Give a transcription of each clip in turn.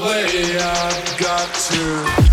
Away. I've got to.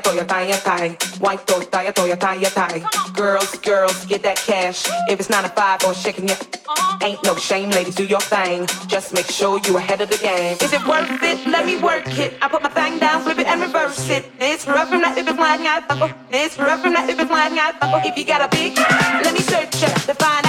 Tie, tie, toya, tie, tie. White toy, tie, toya, tie, tie. Girls, girls, get that cash. If it's nine to five or shaking it, uh-huh. ain't no shame, ladies, do your thing. Just make sure you ahead of the game. Is it worth it? Let me work it. I put my thing down, flip it and reverse it. It's rough from that if it's flying out. It's rough from that if it's flying out. If you got a big, let me search it to find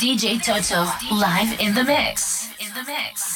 DJ Toto live in the mix. In the mix.